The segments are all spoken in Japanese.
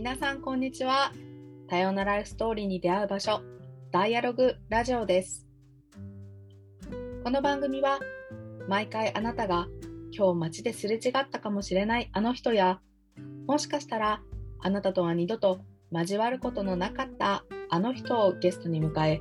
皆さんこんにちは。多様なライフストーリーに出会う場所ダイアログラジオです。この番組は毎回あなたが今日街ですれ違ったかもしれないあの人やもしかしたらあなたとは二度と交わることのなかったあの人をゲストに迎え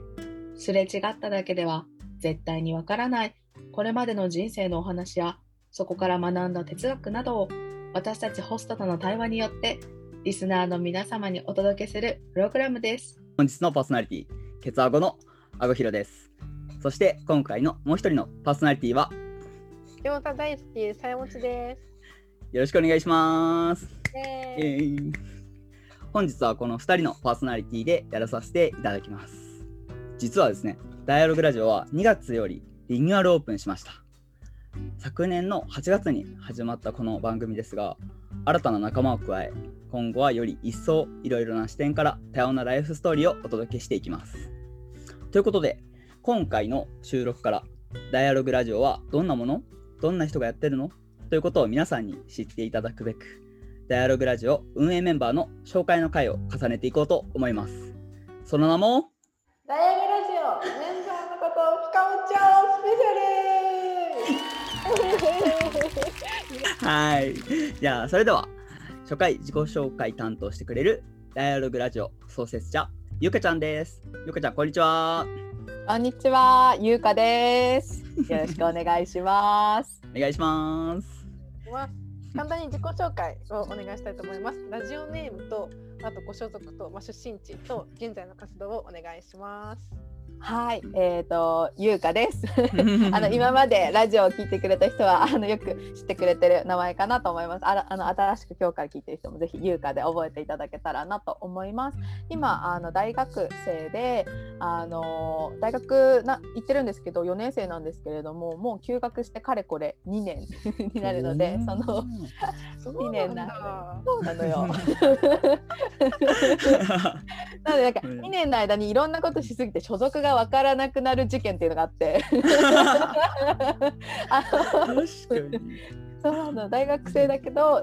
すれ違っただけでは絶対にわからないこれまでの人生のお話やそこから学んだ哲学などを私たちホストとの対話によってリスナーの皆様にお届けするプログラムです。本日のパーソナリティ、ケツアゴのアゴヒロです。そして今回のもう一人のパーソナリティは餃子大好き、さやもちでよろしくお願いします。す。ええーー本日はこの2人のパーソナリティでやらさせていただきます。実はですね、ダイアログラジオは2月よりリニューアルオープンしました。昨年の8月に始まったこの番組ですが、新たな仲間を加え、今後はより一層いろいろな視点から多様なライフストーリーをお届けしていきます。ということで、今回の収録からダイアログラジオはどんなものどんな人がやってるのということを皆さんに知っていただくべく、ダイアログラジオ運営メンバーの紹介の回を重ねていこうと思います。その名も、ダイアグラジオ、メンバーのことを深めちゃおうスペシャル はい。じゃあ、それでは、初回自己紹介担当してくれるダイアログラジオ創設者、ゆかちゃんです。ゆかちゃん、こんにちは。こんにちは、ゆうかです。よろしくお願いします。お願いします。は簡単に自己紹介をお願いしたいと思います。ラジオネームと、あとご所属と、まあ、出身地と現在の活動をお願いします。はい、えっ、と、ゆうかです。あの今までラジオを聞いてくれた人はあのよく知ってくれてる名前かなと思います。あらあの新しく今日から聞いてる人もぜひゆうかで覚えていただけたらなと思います。今あの大学生であの大学な行ってるんですけど4年生なんですけれどももう休学してかれこれ2年 になるのでそのそう年な。そうなのよ。なのでなんかうん2年の間にいろんなことしすぎて所属が分からなくなる事件っていうのがあって あの確かに。そうなの大学生だけど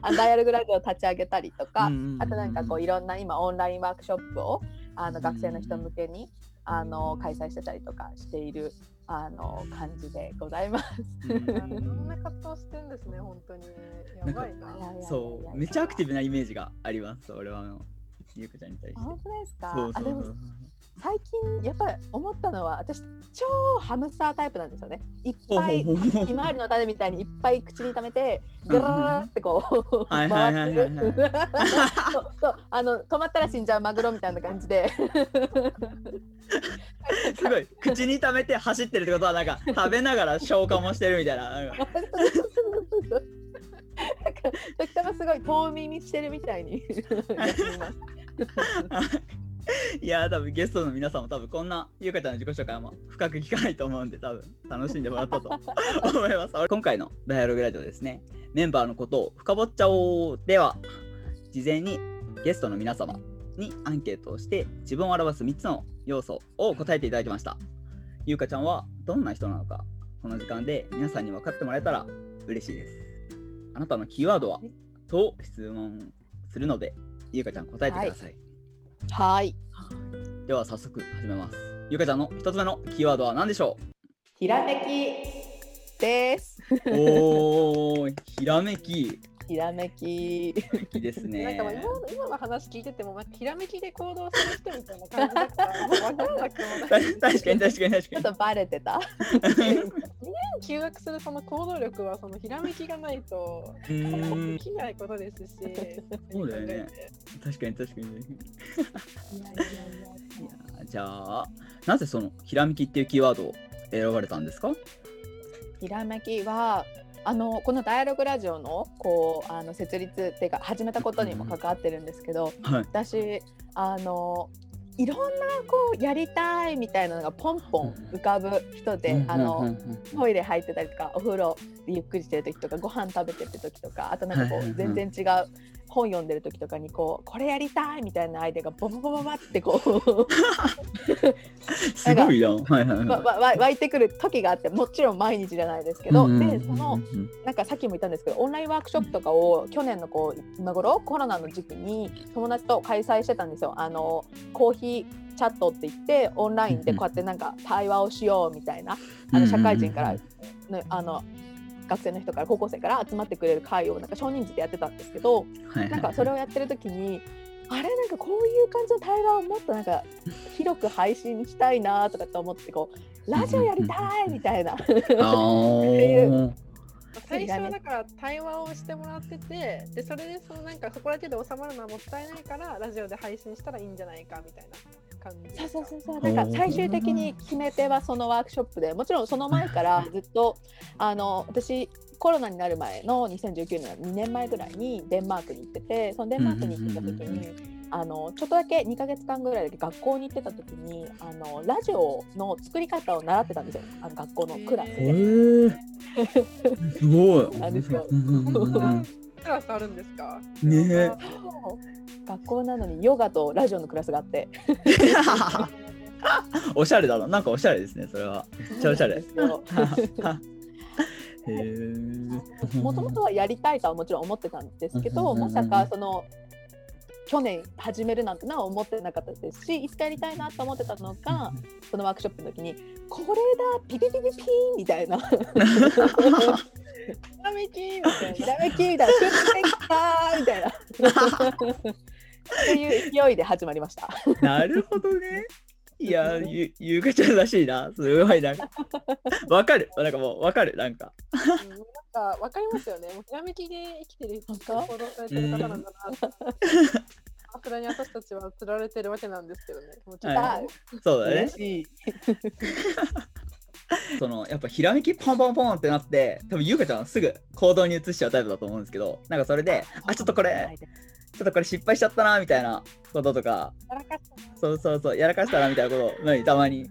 あのダイアログラジオを立ち上げたりとか、あとなんかこういろんな今オンラインワークショップをあの学生の人向けにあの開催してたりとかしているあの感じでございます。うんいろんな活動してんですね、本当に。やばいな。いやいやそう、めっちゃアクティブなイメージがあります、俺はあの、ゆうかちゃんに対して。本当ですか？そうそうそあでもう。最近やっぱり思ったのは私超ハムスタータイプなんですよね。いっぱいひまわりの種みたいにいっぱい口に溜めてぐらーってこう回ってるそうあの止まったら死んじゃうマグロみたいな感じで。すごい、口に溜めて走ってるってことは、なんか食べながら消化もしてるみたいな。なんか。時たますごい遠耳してるみたいに いやー多分ゲストの皆さんも多分こんなゆうかちゃんの自己紹介はあんま深く聞かないと思うんで多分楽しんでもらったと 思います。今回のダイアログラジオですねメンバーのことを深掘っちゃおうでは事前にゲストの皆様にアンケートをして自分を表す3つの要素を答えていただきました。ゆうかちゃんはどんな人なのかこの時間で皆さんに分かってもらえたら嬉しいです。あなたのキーワードは？と質問するのでゆうかちゃん答えてくださいはいでは早速始めます。ゆかちゃんの一つ目のキーワードは何でしょひらめきです。うおー、ひらめき。ひらめきですね。なんか今の今の話聞いてても、まあ、ひらめきで行動する人みたいな感じだから、もう分からなくもない。た確かに確かに確ちょっかとバレてた 休学するその行動力はそのひらめきがないとできないことですし。そうだよね確かに確かに。いやじゃあ、なぜそのひらめきっていうキーワードを選ばれたんですか？ひらめきはあのこのダイアログラジオのこうあの設立っていうか始めたことにも関わってるんですけど、はい。私あのいろんなこうやりたいみたいなのがポンポン浮かぶ人で、あうんうんのうん。トイレ入ってたりとかお風呂でゆっくりしてる時とかご飯食べてる時とかあとなんかこう全然違う本読んでる時とかにこうこれやりたいみたいなアイデアがボボボボボってこう すごいな。はいはいわ湧いてくる時があってもちろん毎日じゃないですけい。ど、うんでそのなんかさっきも言ったんですけどオンラインワークショップとかを去年のこう今頃コロナの時期に友達と開催してたんですよ。あのコーヒーチャットって言ってオンラインでこうやってなんか対話をしようみたいなあの社会人から、ね、あの学生の人から高校生から集まってくれる会をなんか少人数でやってたんですけどなんかそれをやってる時にあれ？なんかこういう感じの対話をもっとなんか広く配信したいなとかって思ってこうラジオやりたいみたいな。あー。最初はだから対話をしてもらっててでそれでそのなんかそこだけで収まるのはもったいないからラジオで配信したらいいんじゃないかみたいな感じそうそうそうそう。なんか最終的に決め手はそのワークショップでもちろんその前からずっとあの私コロナになる前の2019年2年前ぐらいにデンマークに行っててそのデンマークに行ってた時にあのちょっとだけ2ヶ月間ぐらいだけ学校に行ってた時にあのラジオの作り方を習ってたんですよ。あの学校のクラスへで。ー。すごい。なんですようんうんうんうんクラスあるんですか？ね学校なのにヨガとラジオのクラスがあって。おしゃれだな。なんかおしゃれですね、それは。めっちゃおしゃれ。もともとはやりたいとはもちろん思ってたんですけど、まさかその去年始めるなんてのは思ってなかったですしいつかやりたいなと思ってたのがそのワークショップの時にこれだピピピピピーンみたいな。ひひらめきみたいな。らめきみたいな。みたいなっていう勢いで始まりました。なるほどね。いや、ゆゆうかちゃんらしいな。すごいなんか。わかる。なんかもうわかる。なんか。うんなんかわかりますよねもうひらめきで生きてる本当行動されてる方なんだなさすがに私たちは釣られてるわけなんですけどねもうちょっとはいそうだね。そのやっぱひらめきポンポンポンってなって、多分ゆうかちゃんはすぐ行動に移しちゃうタイプだと思うんですけど、なんかそれで、あ、ちょっとこれ、ちょっとこれ失敗しちゃったなみたいなこととか、そうそうそう、やらかしたなみたいなこと、何たまに。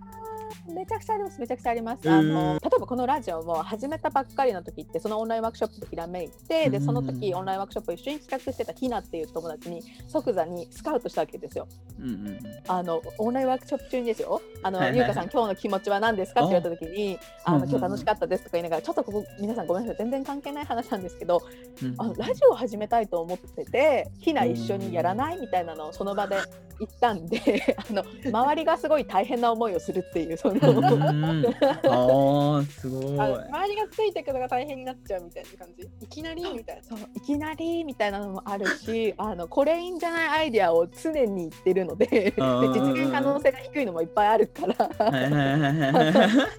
めちゃくちゃあります、めちゃくちゃあります。うんあの例えばこのラジオも始めたばっかりの時って、そのオンラインワークショップでひらめいて、でその時オンラインワークショップを一緒に企画してたひなっていう友達に即座にスカウトしたわけですよ。うんうんあのオンラインワークショップ中にですよ。あの、はいはいはいゆうかさん今日の気持ちは何ですかって言われた時に、あの今日楽しかったですとか言いながら、ちょっとここ皆さんごめんなさい全然関係ない話なんですけど、うん。あのラジオを始めたいと思ってて、ひな一緒にやらないみたいなのをその場で言ったんで、あの 周りがすごい大変な思いをするっていうその。うん ああ、すごい。周りがついてくのが大変になっちゃうみたいな感じ？いきなりみたいな。そう。いきなりみたいなのもあるしあのこれいいんじゃないアイデアを常に言ってるのでで実現可能性が低いのもいっぱいあるから。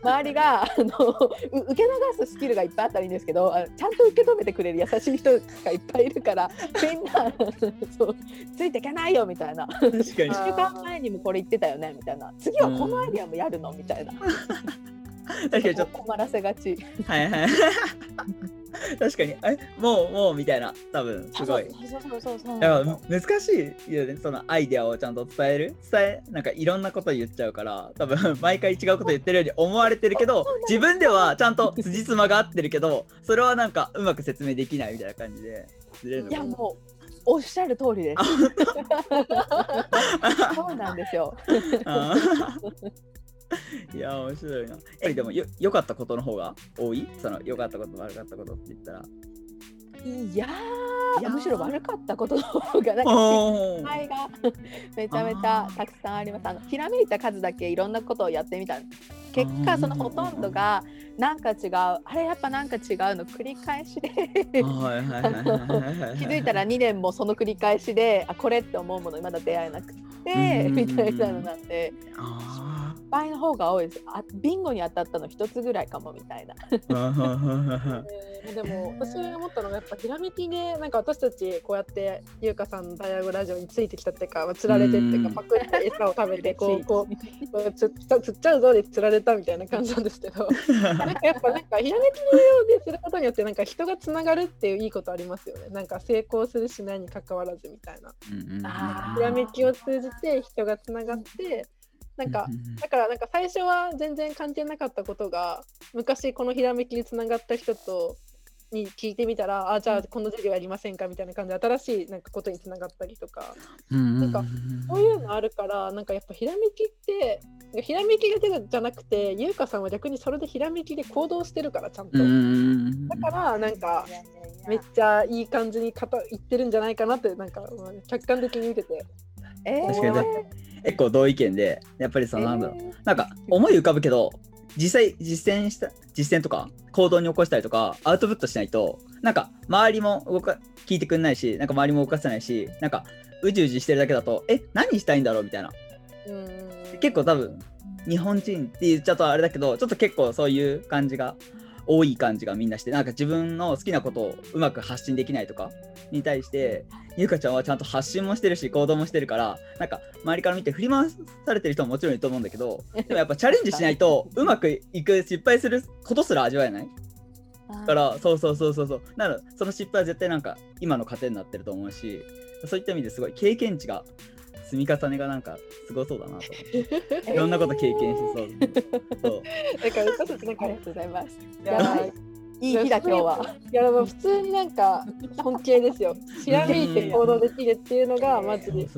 周りがあのう受け流すスキルがいっぱいあったらいいんですけどちゃんと受け止めてくれる優しい人がいっぱいいるからみんなそうついていけないよみたいな確かに。1週間前にもこれ言ってたよねみたいな。次はこのアイデアもやるの？みたいな。確かにちょっ困らせがち。とはいはい。確かに。えもうもうみたいな。多分すごい。そうそうそうそう。だから難しいよね。そのアイデアをちゃんと伝える？伝えなんかいろんなこと言っちゃうから。多分 毎回違うこと言ってるように思われてるけど自分ではちゃんと辻褄が合ってるけどそれはなんかうまく説明できないみたいな感じで。いやもうおっしゃる通りです。そうなんですよ。いや面白いな。やっぱりでもよ良かったことの方が多い？その良かったこと悪かったことって言ったらいやむしろ悪かったことの方がなんかお失敗がめちゃめちゃたくさんあります。あのひらめいた数だけいろんなことをやってみた。結果そのほとんどがなんか違うあれやっぱなんか違うの繰り返しで気づいたら2年もその繰り返しであこれって思うものにまだ出会えなくてうんみたいなのなんで敗の方が多いです。あビンゴに当たったの一つぐらいかもみたいな。でも私思ったのがやっぱひらめきでなんか私たちこうやって優香さんのダイアゴラジオについてきたっていうかまあ釣られてっていううん。かパクって餌を食べてこう こうつっちゃうぞで釣られたみたいな感じなんですけど。なんかやっぱなんかひらめきですることによってなんか人がつながるっていういいことありますよね。なんか成功するしないに関わらずみたいな。ひらめきを通じて人がつながってなんかだからなんか最初は全然関係なかったことが昔このひらめきにつながった人とに聞いてみたらあじゃあこの授業やりませんかみたいな感じで新しいなんかことにつながったりとかなんかそういうのあるからなんかやっぱひらめきってひらめきが出じゃなくて優香さんは逆にそれでひらめきで行動してるからちゃんと。だからなんかめっちゃいい感じに言ってるんじゃないかなってなんか客観的に見てて。えー、確かに結構同意見でやっぱりそのなんだろう、えー、なんか思い浮かぶけど実際実践した実践とか行動に起こしたりとかアウトプットしないとなんか周りも動か聞いてくんないしなんか周りも動かせないしなんかうじうじしてるだけだとえ何したいんだろうみたいな。結構多分日本人って言っちゃうとあれだけどちょっと結構そういう感じが多い感じがみんなしてなんか自分の好きなことをうまく発信できないとかに対してゆかちゃんはちゃんと発信もしてるし行動もしてるからなんか周りから見て振り回されてる人ももちろんいると思うんだけど でもやっぱチャレンジしないとうまくいく失敗することすら味わえない。からそうそうそうそうそう。なのその失敗は絶対なんか今の糧になってると思うしそういった意味ですごい経験値が積み重ねがなんかすごそうだなと思って。いろんなこと経験しそう。そう。だから私たちなんかありがとうございます。やばい。いい日だ今日は。いや普通になんか尊敬ですよ。知らめいて行動できるっていうのがマジで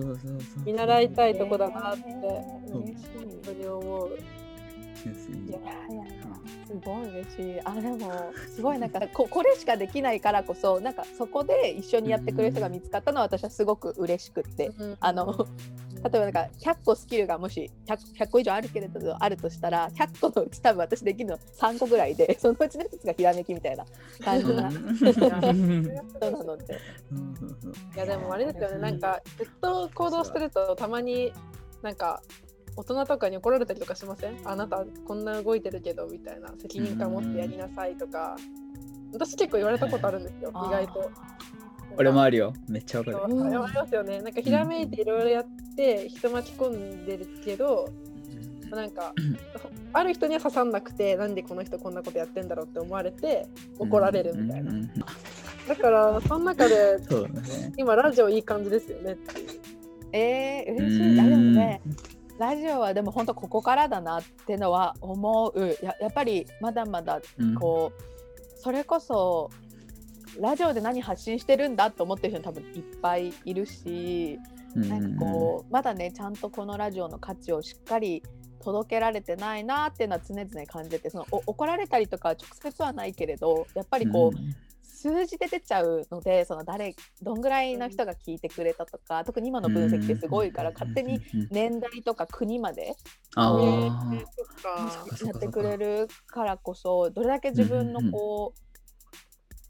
見習いたいとこだなって本当に思う。いやいやすごい嬉しい。あでもすごいなんか ここれしかできないからこそなんかそこで一緒にやってくれる人が見つかったのは私はすごく嬉しくって、うん、あの例えばなんか100個スキルがもし 100, 100, 個以上あるけれどあるとしたら100個のうち多分私できるの3個ぐらいで そのうちの1つがひらめきみたいな。感じなそうなので。いやでもあれですよね。なんかずっと行動してるとたまになんか大人とかに怒られたりとかしません？あなたこんな動いてるけどみたいな責任感持ってやりなさいとか。私結構言われたことあるんですよ意外と。俺もあるよめっちゃわかる。ありますよねなんかひらめいていろいろやって人巻き込んでるけどなんかある人には刺さんなくてなんでこの人こんなことやってんだろうって思われて怒られるみたいな。だからその中で、ね、今ラジオいい感じですよねっていう。えー、嬉しい。あでもねラジオはでも本当ここからだなってのは思う。ややっぱりまだまだこう、うん、それこそラジオで何発信してるんだと思ってる人多分いっぱいいるし、うん、なんかこうまだねちゃんとこのラジオの価値をしっかり届けられてないなっていうのは常々感じてその怒られたりとか直接はないけれどやっぱりこう、うん数字で出ちゃうのでその誰どんぐらいの人が聞いてくれたとか特に今の分析ってすごいから勝手に年代とか国までやってくれるからこそどれだけ自分のこう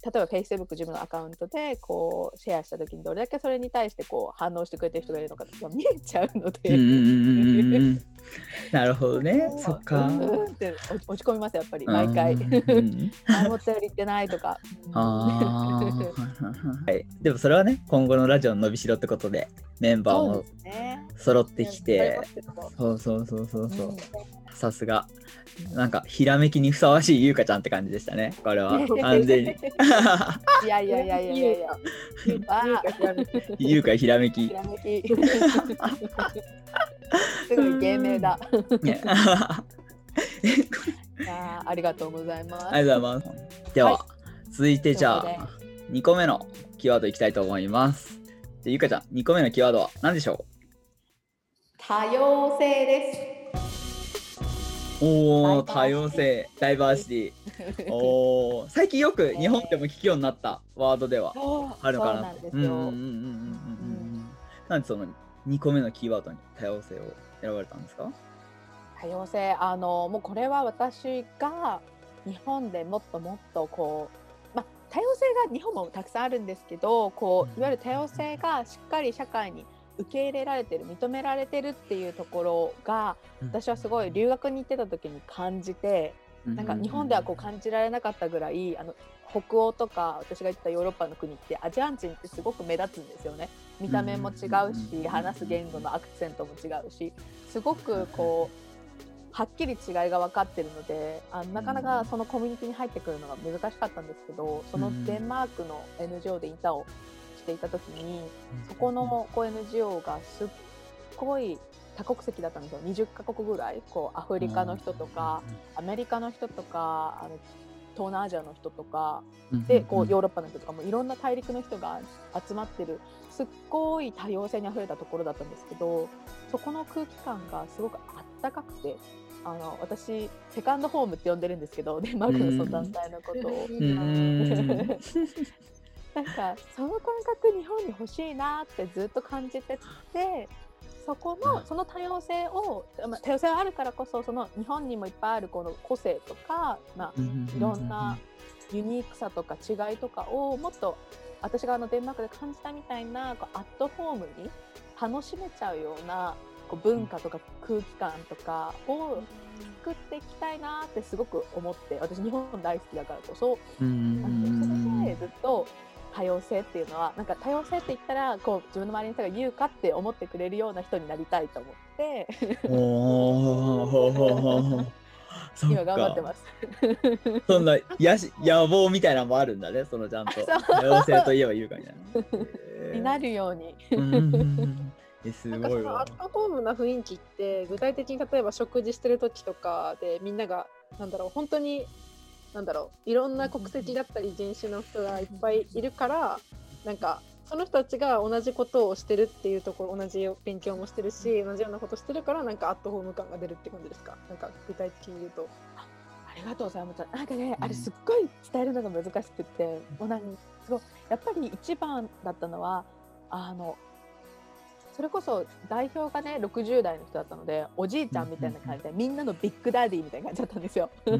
例えば Facebook 自分のアカウントでこうシェアした時にどれだけそれに対してこう反応してくれてる人がいるのかが見えちゃうので なるほどね。そっか。って落ち込みますやっぱり毎回。思ったより言ってないとか。はい、でもそれはね今後のラジオの伸びしろってことでメンバーも揃ってきて。そう,、そうそうそうそうさすが。なんかひらめきにふさわしいゆうかちゃんって感じでしたね。これは。完全に。いやいやいやいやいや。いやゆうかひらめき。すごい芸名だ。あありがとうございます。ありがとうございます。では、はい、続いてじゃあ2個目のキーワードいきたいと思います。ゆかちゃん2個目のキーワードは何でしょう？多様性ですおお多様性ダイバーシティ。おお最近よく日本でも聞くようになったワードでは。あるかなと。なんでその2個目のキーワードに多様性を選ばれたんですか？多様性あのもうこれは私が日本でもっともっとこう、まあ、多様性が日本もたくさんあるんですけどこういわゆる多様性がしっかり社会に受け入れられてる認められてるっていうところが、私はすごい留学に行ってた時に感じて、なんか日本ではこう感じられなかったぐらいあの北欧とか私が言ったヨーロッパの国ってアジアン人ってすごく目立つんですよね。見た目も違うし話す言語のアクセントも違うしすごくこうはっきり違いが分かってるのであなかなかそのコミュニティに入ってくるのが難しかったんですけどそのデンマークの NGO でインターをしていた時にそこのこう NGO がすっごい多国籍だったんですよ。20カ国ぐらい。こうアフリカの人とかアメリカの人とかあの東南アジアの人とかでこうヨーロッパの人とかもいろんな大陸の人が集まってるすっごい多様性にあふれたところだったんですけどそこの空気感がすごくあったかくてあの私セカンドホームって呼んでるんでデンマークのその団体のことを。なんかその感覚日本に欲しいなってずっと感じててそこのその多様性を、まあ、多様性があるからこそその日本にもいっぱいあるこの個性とか、まあ、いろんなユニークさとか違いとかをもっと私があのデンマークで感じたみたいなこうアットホームに楽しめちゃうようなこう文化とか空気感とかを作っていきたいなってすごく思って私日本大好きだからこそ、うん、それでずっと多様性っていうのはなんか多様性って言ったらこう自分の周りの人が言うかって思ってくれるような人になりたいと思って。今頑張ってます。そんなやし野望みたいなのもあるんだねそのちゃんと。多様性といえば言うかみたいな。になるように。えすごいわ。アットホームな雰囲気って具体的に例えば食事してる時とかでみんながなんだろう本当になんだろう。いろんな国籍だったり人種の人がいっぱいいるからなんかその人たちが同じことをしてるっていうところ同じ勉強もしてるし同じようなことしてるからなんかアットホーム感が出るって感じですか？なんか具体的に言うと。ありがとうございます。なんかね、あれすっごい伝えるのが難しくて、もうなんすごい。やっぱり一番だったのはあのそれこそ代表がね60代の人だったのでおじいちゃんみたいな感じでみんなのビッグダディみたいな感じだったんですよ。で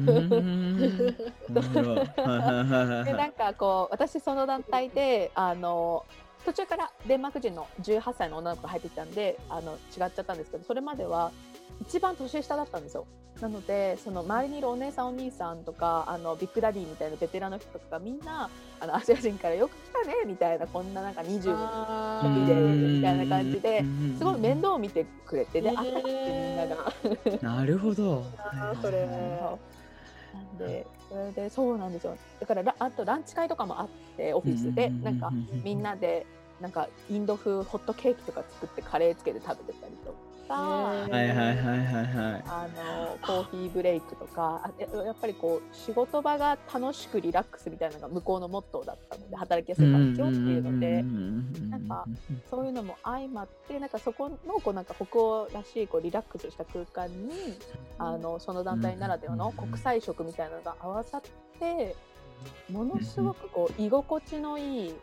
なんかこう私その団体であの途中からデンマーク人の18歳の女の子が入ってきたんであの違っちゃったんですけどそれまでは一番年下だったんですよ。なのでその周りにいるお姉さんお兄さんとかあのビッグダディみたいなベテランの人とかみんなあのアジア人からよく来たねみたいなこんななんか20の時でみたいな感じですごい面倒を見てくれてであったかくてみんなが。なるほど。それなんでそれでそうなんですよだからあとランチ会とかもあってオフィスでなんかみんなでなんかインド風ホットケーキとか作ってカレーつけて食べてたりとか。はいはいはいはいはい。あのコーヒーブレイクとかあやっぱりこう仕事場が楽しくリラックスみたいなのが向こうのモットーだったので働きやすい環境っていうので。なんかそういうのも相まってなんかそこのこうなんか北欧らしいこうリラックスした空間にあのその団体ならではの国際色みたいなのが合わさってものすごくこう居心地のいい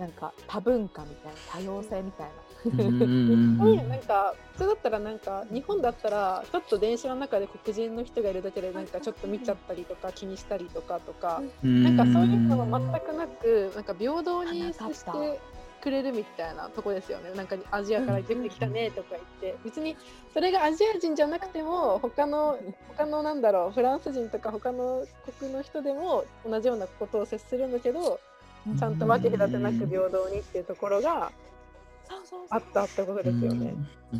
なんか多文化みたいな多様性みたいな。なんか普通だったらなんか日本だったらちょっと電車の中で黒人の人がいるだけでなんかちょっと見ちゃったりとか気にしたりとかとかなんかそういうのは全くなくなんか平等に接してくれるみたいなとこですよね。なんかアジアから出てきたねとか言って。別にそれがアジア人じゃなくても他の 他のなんだろうフランス人とか他の国の人でも同じようなことを接するんだけどちゃんと分け隔てなく平等にっていうところがあったってことですよね。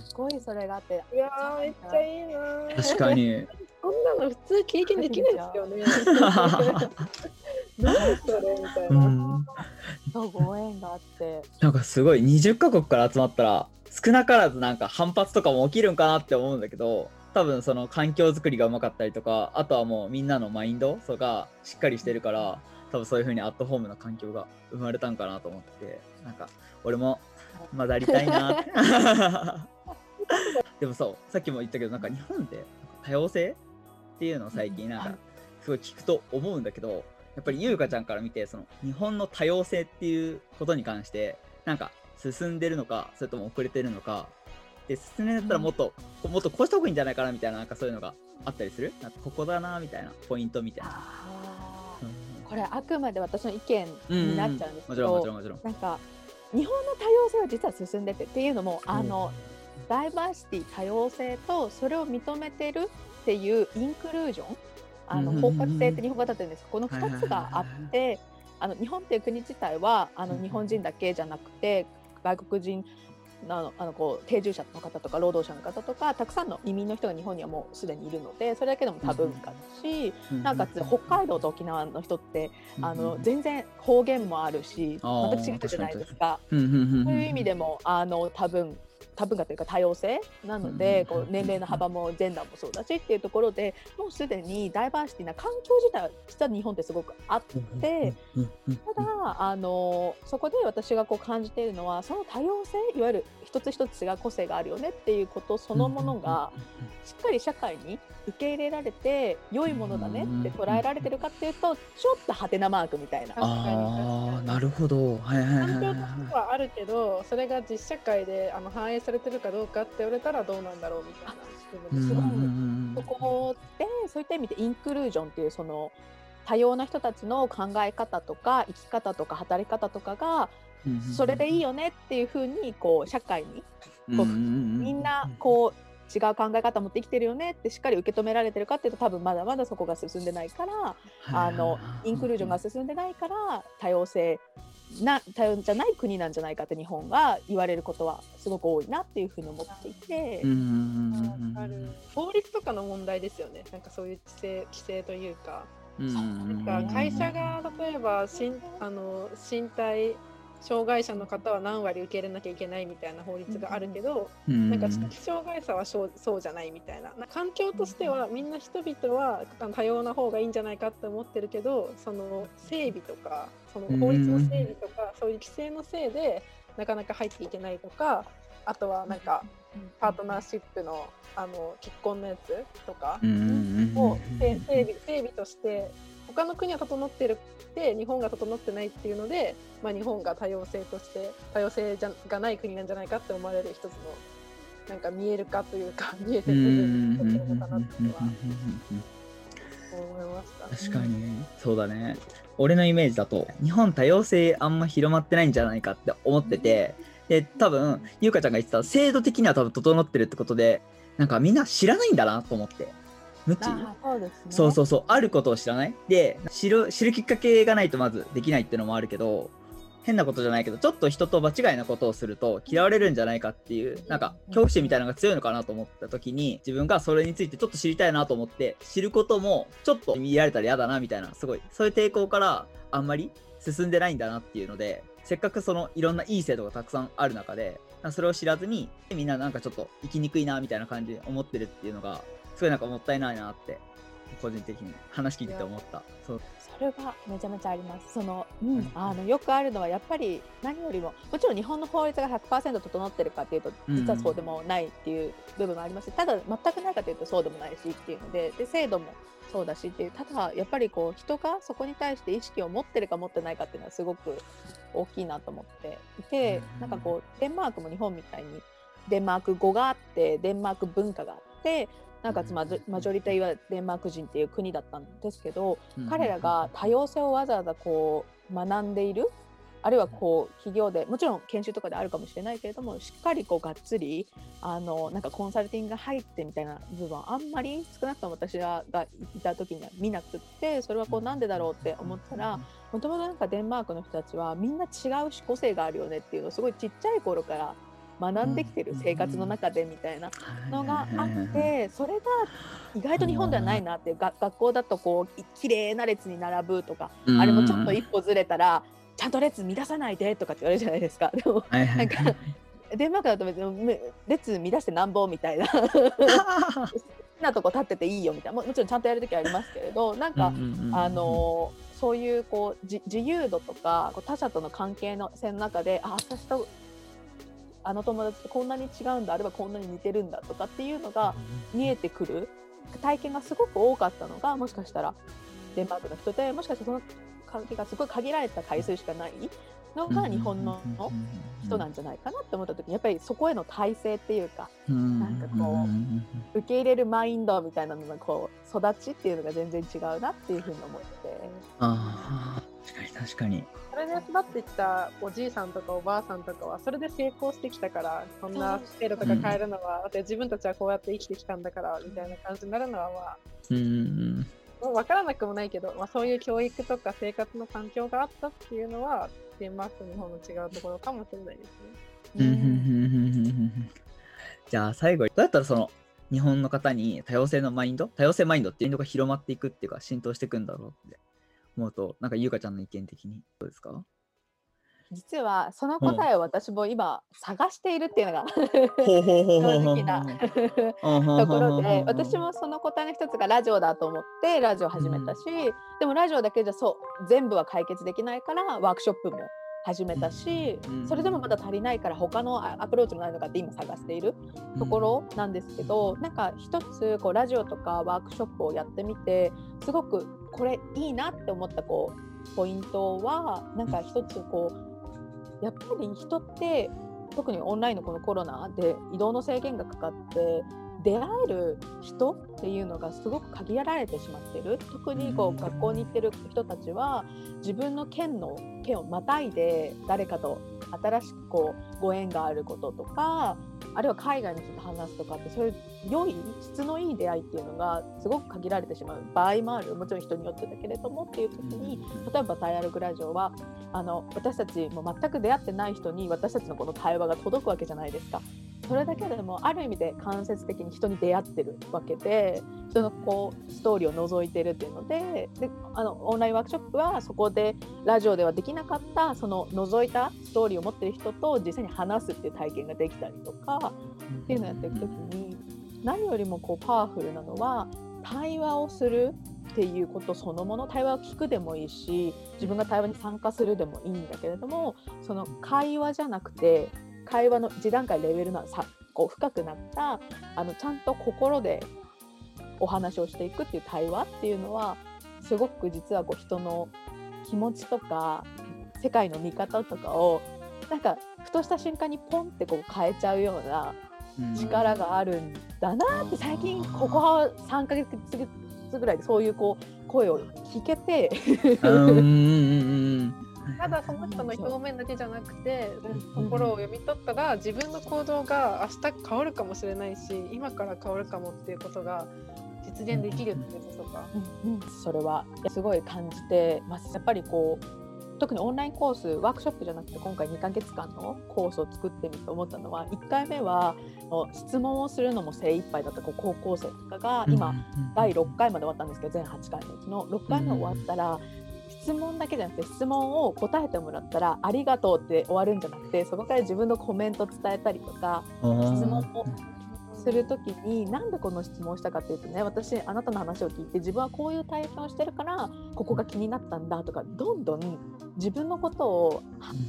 すごいそれがあって。いやめっちゃいいな。確かに。こんなの普通経験できないですよね。何それみたいな。そうご縁があって。なんかすごい20カ国から集まったら少なからずなんか反発とかも起きるんかなって思うんだけど。多分その環境づくりがうまかったりとかあとはもうみんなのマインドとかしっかりしてるから多分そういう風にアットホームな環境が生まれたんかなと思ってなんか俺も 混ざりたいな。っ てでもそうさっきも言ったけどなんか日本で多様性っていうのを最近なんかすごい聞くと思うんだけどやっぱり優香ちゃんから見てその日本の多様性っていうことに関してなんか進んでるのかそれとも遅れてるのかで進んでたらもっと、うん、もっとこうした方がいいんじゃないかなみたいななんかそういうのがあったりする？なんかここだなみたいなポイントみたいな。これあくまで私の意見になっちゃうんですけど、もちろんもちろん。なんか日本の多様性は実は進んでてっていうのも、あのダイバーシティ多様性とそれを認めてるっていうインクルージョンあの包括性って日本語だったんですこの2つがあってあの日本っていう国自体はあの日本人だけじゃなくて外国人あのあのこう定住者の方とか労働者の方とかたくさんの移民の人が日本にはもうすでにいるのでそれだけでも多文化だし、なおかつ北海道と沖縄の人ってあの全然方言もあるし全く違ったじゃないですか。そういう意味でもあの多文多文化というか多様性なので、うん。こう年齢の幅もジェンダーもそうだしっていうところでもうすでにダイバーシティな環境自体は実は日本ってすごくあって。ただあのそこで私がこう感じているのはその多様性いわゆる一つ一つ違う個性があるよねっていうことそのものがしっかり社会に受け入れられて良いものだねって捉えられてるかっていうとちょっとハテナマークみたいな。ああなるほど。はいはいはい環境とてはあるけどそれが実社会であの反映されてるかどうかって言われたらどうなんだろうみたいな部分です。ごいうんそこでそういった意味でインクルージョンっていうその多様な人たちの考え方とか生き方とか働き方とかがそれでいいよねっていうふうにこう社会にこうみんなこう違う考え方持ってきてるよねってしっかり受け止められてるかっていうと多分まだまだそこが進んでないからあのインクルージョンが進んでないから多様性な多様じゃない国なんじゃないかって日本が言われることはすごく多いなっていうふうに思っていて。法律とかの問題ですよね。なんかそういう規制規制というか。なんか会社が例えば身あの身体障害者の方は何割受け入れなきゃいけないみたいな法律があるけど、うん。なんか知的障害者はそうじゃないみたいな。な環境としてはみんな人々は多様な方がいいんじゃないかって思ってるけどその整備とかその法律の整備とかそういう規制のせいでなかなか入っていけないとかあとはなんかパートナーシップのあの結婚のやつとかうん。うんうんを整整備整備として他の国は整ってるって日本が整ってないっていうので、まあ、日本が多様性として多様性じゃがない国なんじゃないかって思われる一つのなんか見える化というか 見えてる部分になってるのかなっていうのは思いました。確かに。そうだね。俺のイメージだと日本多様性あんま広まってないんじゃないかって思っててで多分ゆうかちゃんが言ってた制度的には多分整ってるってことでなんかみんな知らないんだなと思って。無知？あそうですね。そうそうそうあることを知らない？で知る知るきっかけがないとまずできないっていうのもあるけど変なことじゃないけどちょっと人と場違いなことをすると嫌われるんじゃないかっていうなんか恐怖心みたいなのが強いのかなと思った時に自分がそれについてちょっと知りたいなと思って知ることもちょっと見られたら嫌だなみたいなすごいそういう抵抗からあんまり進んでないんだなっていうのでせっかくそのいろんないい制度がたくさんある中でそれを知らずにみんななんかちょっと生きにくいなみたいな感じで思ってるっていうのがすごいなんかもったいないなって個人的に話聞いてて思った。それはめちゃめちゃあります。その、うんうん。あのよくあるのはやっぱり何よりももちろん日本の法律が100%整ってるかっていうとうん。実はそうでもないっていう部分もあります。し、ただ全くないかというとそうでもないしっていうのでで制度もそうだしっていうただやっぱりこう人がそこに対して意識を持ってるか持ってないかっていうのはすごく大きいなと思って。いて、うん。なんかこうデンマークも日本みたいにデンマーク語があってデンマーク文化があってなんかつまりマジョリティはデンマーク人っていう国だったんですけど、彼らが多様性をわざわざこう学んでいるあるいはこう企業でもちろん研修とかであるかもしれないけれどもしっかりこうがっつりあのなんかコンサルティングが入ってみたいな部分はあんまり少なくとも私がいた時には見なくってそれはこうなんでだろうって思ったらもともとなんかデンマークの人たちはみんな違う個性があるよねっていうのをすごいちっちゃい頃から学んできてる生活の中でみたいなのがあってそれが意外と日本ではないなって学校だとこうい綺麗な列に並ぶとかあれもちょっと一歩ずれたらちゃんと列乱さないでとかって言われるじゃないですか。でもなんかデンマークだと別にめ列乱してなんぼみたいな。好きなとこ立ってていいよみたいな。ももちろんちゃんとやるときはありますけれどなんか、あのそういうこうじ自由度とかこう他者との関係の性の中であ私とあの友達とこんなに違うんだあるいはこんなに似てるんだとかっていうのが見えてくる。体験がすごく多かったのがもしかしたら。デンマークの人でもしかしたらその関係がすごい限られた回数しかないのが日本の人なんじゃないかなって思った時にやっぱりそこへの体制っていうかなんかこう受け入れるマインドみたいなののこう育ちっていうのが全然違うなっていうふうに思って。ああ確かに確かにそれで育ってきたおじいさんとかおばあさんとかはそれで成功してきたからそんな制度とか変えるのは、だって自分たちはこうやって生きてきたんだからみたいな感じになるのはまあうんもう分からなくもないけど、まあ、そういう教育とか生活の環境があったっていうのはデンマークと日本の違うところかもしれないですね。じゃあ最後どうやったらその日本の方に多様性のマインド多様性マインドっていうのが広まっていくっていうか浸透していくんだろうって思うとなんか優香ちゃんの意見的にどうですか？実はその答えを私も今探しているっていうのが正直なとところで私もその答えの一つがラジオだと思ってラジオ始めたし、でもラジオだけじゃそう全部は解決できないからワークショップも始めたし、うん。それでもまだ足りないから他のアアプローチもないのかって今探しているところなんですけど、なんか一つこうラジオとかワークショップをやってみてすごくこれいいなって思ったこうポイントはなんか一つこうやっぱり人って特にオンラインのこのコロナで移動の制限がかかって出会える人っていうのがすごく限られてしまってる。特にこう学校に行ってる人たちは自分の県の県をまたいで誰かと新しくこうご縁があることとかあるいは海外の人と話すとかってそういう良い質のいい出会いっていうのがすごく限られてしまう。場合もある。もちろん人によってだけれどもっていう時に例えばダイアログラジオはあの私たちも全く出会ってない人に私たちのこの対話が届くわけじゃないですか。それだけでもある意味で間接的に人に出会ってるわけで人のこうストーリーを覗いてるっていうのでであのオンラインワークショップはそこでラジオではできなかったその覗いたストーリーを持ってる人と実際に話すっていう体験ができたりとかっていうのをやっていく時に何よりもこうパワフルなのは対話をするっていうことそのもの対話を聞くでもいいし自分が対話に参加するでもいいんだけれどもその会話じゃなくて会話の一段階レベルのさこう深くなったあのちゃんと心でお話をしていくっていう対話っていうのはすごく実はこう人の気持ちとか世界の見方とかをなんかふとした瞬間にポンってこう変えちゃうような力があるんだなって最近ここ3ヶ月ぐらいでそういうこう声を聞けて。うんうんうんうんただその人の表面だけじゃなくて心を読み取ったら自分の行動が明日変わるかもしれないし今から変わるかもっていうことが実現できるっていうことか。うんうん。それはすごい感じてます。やっぱりこう特にオンラインコースワークショップじゃなくて今回2ヶ月間のコースを作ってみて思ったのは1回目は質問をするのも精一杯だった。こう高校生とかが今第6回まで終わったんですけど全8回のうちの6回目。終わったら、質問だけじゃなくて質問を答えてもらったら「ありがとう」って終わるんじゃなくてそこから自分のコメント伝えたりとか質問をする時になんでこの質問をしたかっていうとね私あなたの話を聞いて自分はこういう体験をしてるからここが気になったんだとかどんどん自分のことを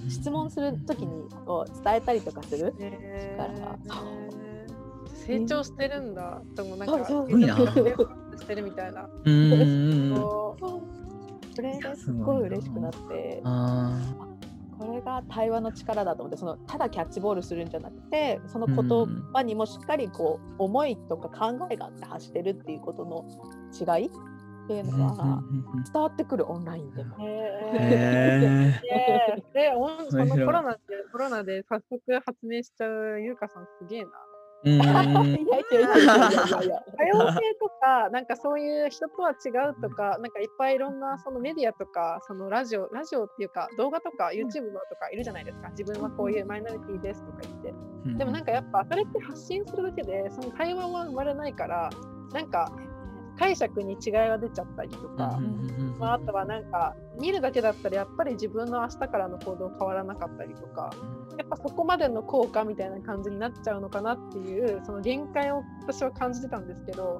質問する時にこう伝えたりとかする。へからー成長してるんだ。でもなんかしてるみたいな。うんうんうんそうそれです。ごい嬉しくなって。あこれが対話の力だと思ってそのただキャッチボールするんじゃなくてその言葉にもしっかりこう思いとか考えがあって発してるっていうことの違いっていうーのは伝わってくるオンラインでも。え。で、おんそのコロナでコロナで早速発明しちゃうゆうかさんすげえな。いやいやいやいやいや多様性とか、なんかそういう人とは違うとか、なんかいっぱいいろんなそのメディアとか、そのラジオ、ラジオっていうか動画とか YouTube とかいるじゃないですか。自分はこういうマイノリティですとか言って。でもなんかやっぱそれって発信するだけで、その対話は生まれないから、なんか解釈に違いが出ちゃったりとか、まあ、あとはなんか見るだけだったらやっぱり自分の明日からの行動変わらなかったりとかやっぱそこまでの効果みたいな感じになっちゃうのかなっていうその限界を私は感じてたんですけど、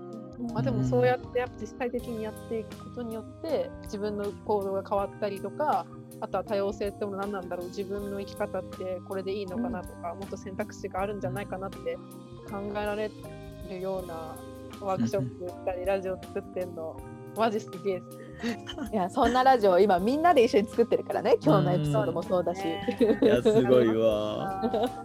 まあ、でもそうやってやっぱ実際的にやっていくことによって自分の行動が変わったりとかあとは多様性ってもの何なんだろう自分の生き方ってこれでいいのかなとか、もっと選択肢があるんじゃないかなって考えられるようなワークショップしたりラジオ作ってんの。マジすげえっす。いやそんなラジオ今みんなで一緒に作ってるからね。今日のエピソードもそうだし。いやすごいわ。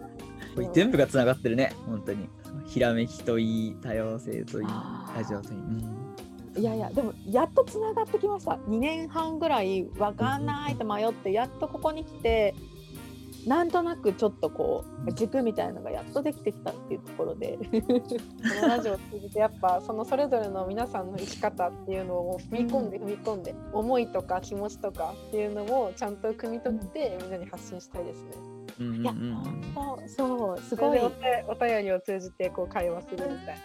全部がつながってるね。本当に。ひらめきといい多様性といいラジオといい、うん。いやいやでもやっとつながってきました。2年半ぐらいわかんないと迷ってやっとここに来てなんとなくちょっとこう軸みたいのがやっとできてきたっていうところで。このラジオを通じてやっぱそのそれぞれの皆さんの生き方っていうのを踏み込んで踏み込んで思いとか気持ちとかっていうのをちゃんと汲み取ってみんなに発信したいですね。うんうんいやうん。そうそうすそごい。お便お便りを通じてこう会話するみたい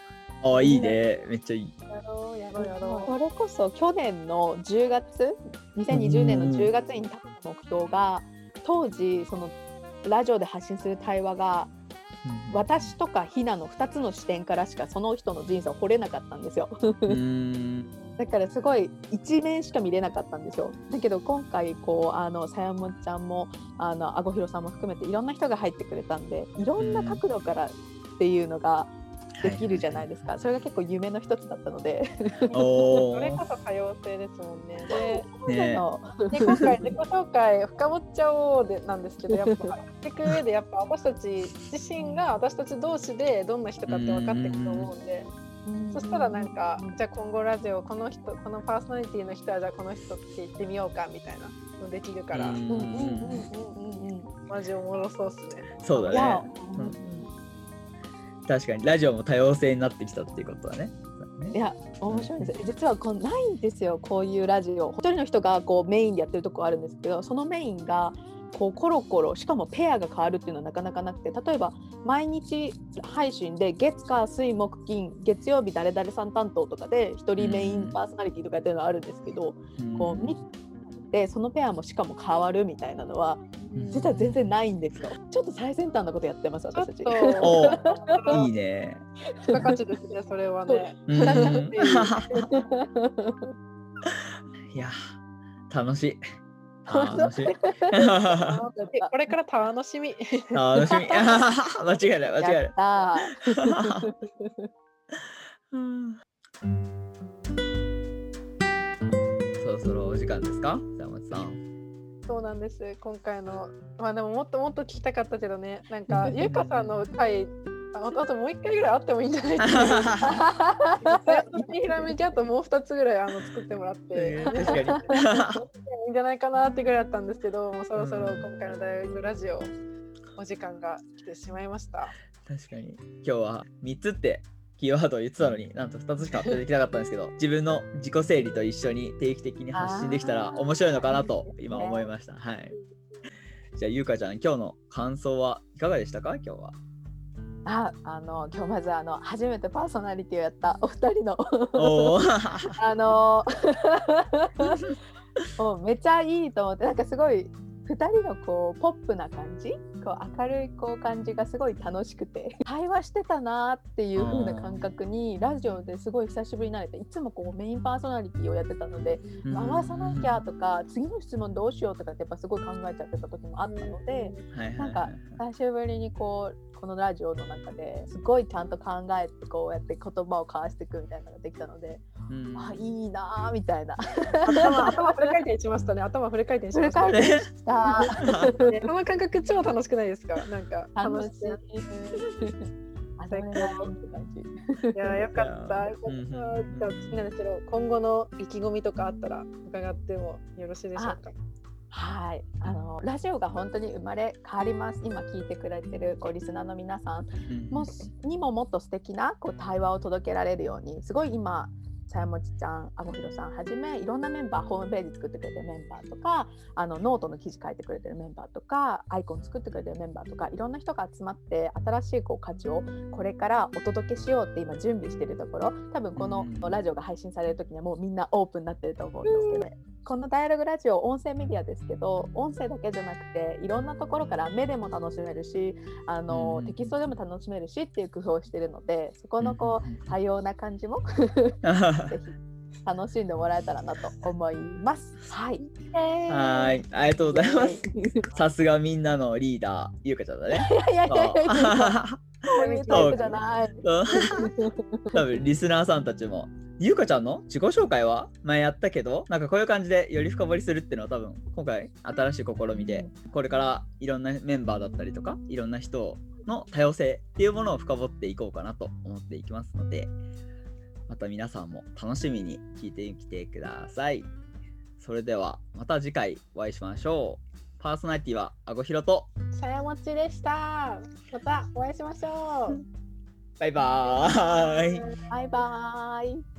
あいいね。めっちゃいい。な。やろうやろうやろそれこそ去年の10月2020年の10月に立った目標が当時そのラジオで発信する対話が私とかひなの2つの視点からしかその人の人生を掘れなかったんですよ。うんだからすごい一面しか見れなかったんですよ。だけど今回こうあのさやもちゃんもあのあごひろさんも含めていろんな人が入ってくれたんでいろんな角度からっていうのができるじゃないですか。それが結構夢の一つだったので。おそれこそ多様性ですもんね。でねあので今回自己紹介深掘っちゃおうでなんですけどやっぱやっていく上でやっぱ私たち自身が私たち同士でどんな人かって分かっていくと思うんでそしたらなんかじゃあ今後ラジオこの人このパーソナリティの人はじゃあこの人って言ってみようかみたいなのできるからうんうんうんうんうんうんうんマジおもろそうっすね。そうだね。うん確かに。ラジオも多様性になってきたっていうことだね。いや面白いです。実はこうないんですよ。こういうラジオ。一人の人がこうメインでやってるとこあるんですけどそのメインがこうコロコロしかもペアが変わるっていうのはなかなかなくて例えば毎日配信で月火水木金月曜日誰々さん担当とかで一人メインパーソナリティとかやってるのあるんですけど、うん。こう見てそのペアもしかも変わるみたいなのは実は全然ないんですよちょっと最先端なことやってます私たち。いいね。付加価値ですねそれはね。いや、楽しい。楽しい。でこれから楽しみ。楽しみ。間違いない、間違いないやっ。たーうん そろお時間ですか？山本さん。そうなんです今回のまあでももっともっと聞きたかったけどねなんかゆうかさんの回ああともう一回ぐらいあってもいいんじゃない？かな。ひらめきあともう二つぐらいあの作ってもらって、えー確かに。いいんじゃないかなってぐらいだったんですけど、もうそろそろ今回の大学ラジオお時間が来てしまいました。確かに。今日は3つってキーワードを言ってたのになんと2つしか発表できなかったんですけど、自分の自己整理と一緒に定期的に発信できたら面白いのかなと今思いました。はい。じゃあ、ゆうかちゃん、今日の感想はいかがでしたか？今日は。ああの今日まずあの初めてパーソナリティをやったお二人の。あの もうめちゃいいと思ってなんかすごい2人のこうポップな感じこう明るいこう感じがすごい楽しくて 会話してたなっていう風な感覚にラジオですごい久しぶりになれていつもこうメインパーソナリティをやってたので回さなきゃとか次の質問どうしようとかってやっぱすごい考えちゃってた時もあったので。なんか久しぶりにこうこのラジオの中ですごいちゃんと考えてこうやって言葉を交わしていくみたいなのができたので、うんあいいなーみたいな。頭頭フル回転しましたね。頭フル回転しました。ね。この感覚超楽しくないですか？なんか楽しい楽しい。。あそれがいいって感じ。いやよかった。よかった。じゃあ次なんですけど、今後の意気込みとかあったら伺ってもよろしいでしょうか？はい、あのラジオが本当に生まれ変わります。今聞いてくれてるこうリスナーの皆さんうんもにももっと素敵なこう対話を届けられるように、すごい今。さやもちちゃん、あごひろさんはじめいろんなメンバーホームページ作ってくれてるメンバーとかあのノートの記事書いてくれてるメンバーとかアイコン作ってくれてるメンバーとかいろんな人が集まって新しいこう価値をこれからお届けしようって今準備してるところ多分このうん。ラジオが配信される時にはもうみんなオープンになってると思うんですけど、この「ダイアログラジオ」音声メディアですけど音声だけじゃなくていろんなところから目でも楽しめるしあの、うん。テキストでも楽しめるしっていう工夫をしてるのでそこのこう多様な感じも ぜひ楽しんでもらえたらなと思います。はい。はい、ありがとうございます。いさすがみんなのリーダー、ゆうかちゃんだね。やいやいやいや、そそういうタイプじゃない。多分リスナーさんたちも、ゆうかちゃんの？自己紹介は？前やったけど、なんかこういう感じでより深掘りするっていうのは多分今回新しい試みで、これからいろんなメンバーだったりとか、いろんな人の多様性っていうものを深掘っていこうかなと思っていきますので、また皆さんも楽しみに聞いてきてください。それではまた次回お会いしましょう。パーソナリティはあごひろとさやもちでした。またお会いしましょう。バイバーイ。バイバイ。